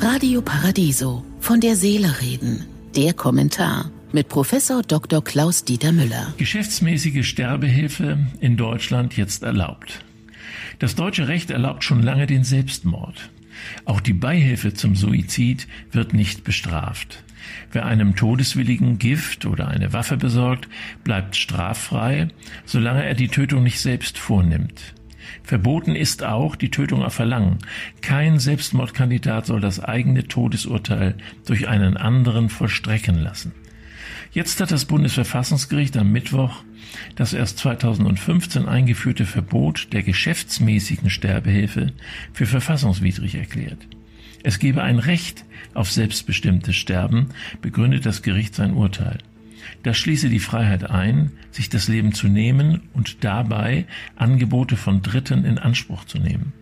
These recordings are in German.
Radio Paradiso. Von der Seele reden. Der Kommentar mit Professor Dr. Klaus Dieter Müller. Geschäftsmäßige Sterbehilfe in Deutschland jetzt erlaubt. Das deutsche Recht erlaubt schon lange den Selbstmord. Auch die Beihilfe zum Suizid wird nicht bestraft. Wer einem Todeswilligen Gift oder eine Waffe besorgt, bleibt straffrei, solange er die Tötung nicht selbst vornimmt. Verboten ist auch die Tötung auf Verlangen. Kein Selbstmordkandidat soll das eigene Todesurteil durch einen anderen vollstrecken lassen. Jetzt hat das Bundesverfassungsgericht am Mittwoch das erst 2015 eingeführte Verbot der geschäftsmäßigen Sterbehilfe für verfassungswidrig erklärt. Es gebe ein Recht auf selbstbestimmtes Sterben, begründet das Gericht sein Urteil. Das schließe die Freiheit ein, sich das Leben zu nehmen und dabei Angebote von Dritten in Anspruch zu nehmen.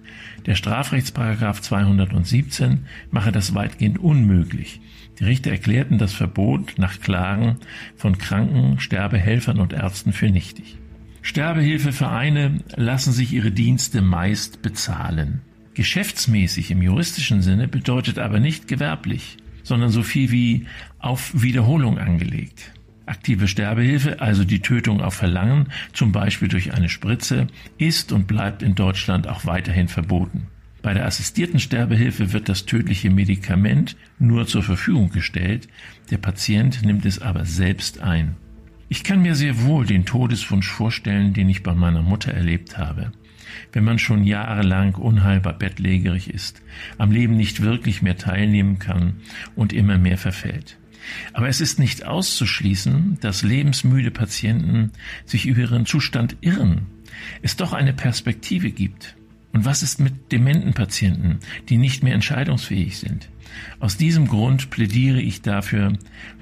Der Strafrechtsparagraf 217 mache das weitgehend unmöglich. Die Richter erklärten das Verbot nach Klagen von Kranken, Sterbehelfern und Ärzten für nichtig. Sterbehilfevereine lassen sich ihre Dienste meist bezahlen. Geschäftsmäßig im juristischen Sinne bedeutet aber nicht gewerblich, sondern so viel wie auf Wiederholung angelegt. Aktive Sterbehilfe, also die Tötung auf Verlangen, zum Beispiel durch eine Spritze, ist und bleibt in Deutschland auch weiterhin verboten. Bei der assistierten Sterbehilfe wird das tödliche Medikament nur zur Verfügung gestellt, der Patient nimmt es aber selbst ein. Ich kann mir sehr wohl den Todeswunsch vorstellen, den ich bei meiner Mutter erlebt habe. Wenn man schon jahrelang unheilbar bettlägerig ist, am Leben nicht wirklich mehr teilnehmen kann und immer mehr verfällt. Aber es ist nicht auszuschließen, dass lebensmüde Patienten sich über ihren Zustand irren, es doch eine Perspektive gibt. Und was ist mit dementen Patienten, die nicht mehr entscheidungsfähig sind? Aus diesem Grund plädiere ich dafür,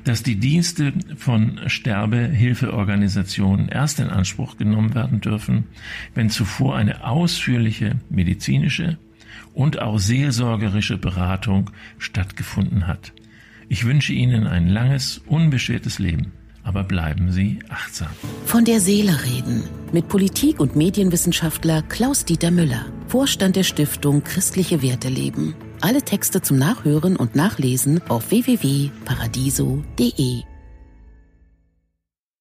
dass die Dienste von Sterbehilfeorganisationen erst in Anspruch genommen werden dürfen, wenn zuvor eine ausführliche medizinische und auch seelsorgerische Beratung stattgefunden hat. Ich wünsche Ihnen ein langes, unbeschwertes Leben. Aber bleiben Sie achtsam. Von der Seele reden. Mit Politik- und Medienwissenschaftler Klaus-Dieter Müller, Vorstand der Stiftung Christliche Werte leben. Alle Texte zum Nachhören und Nachlesen auf www.paradiso.de.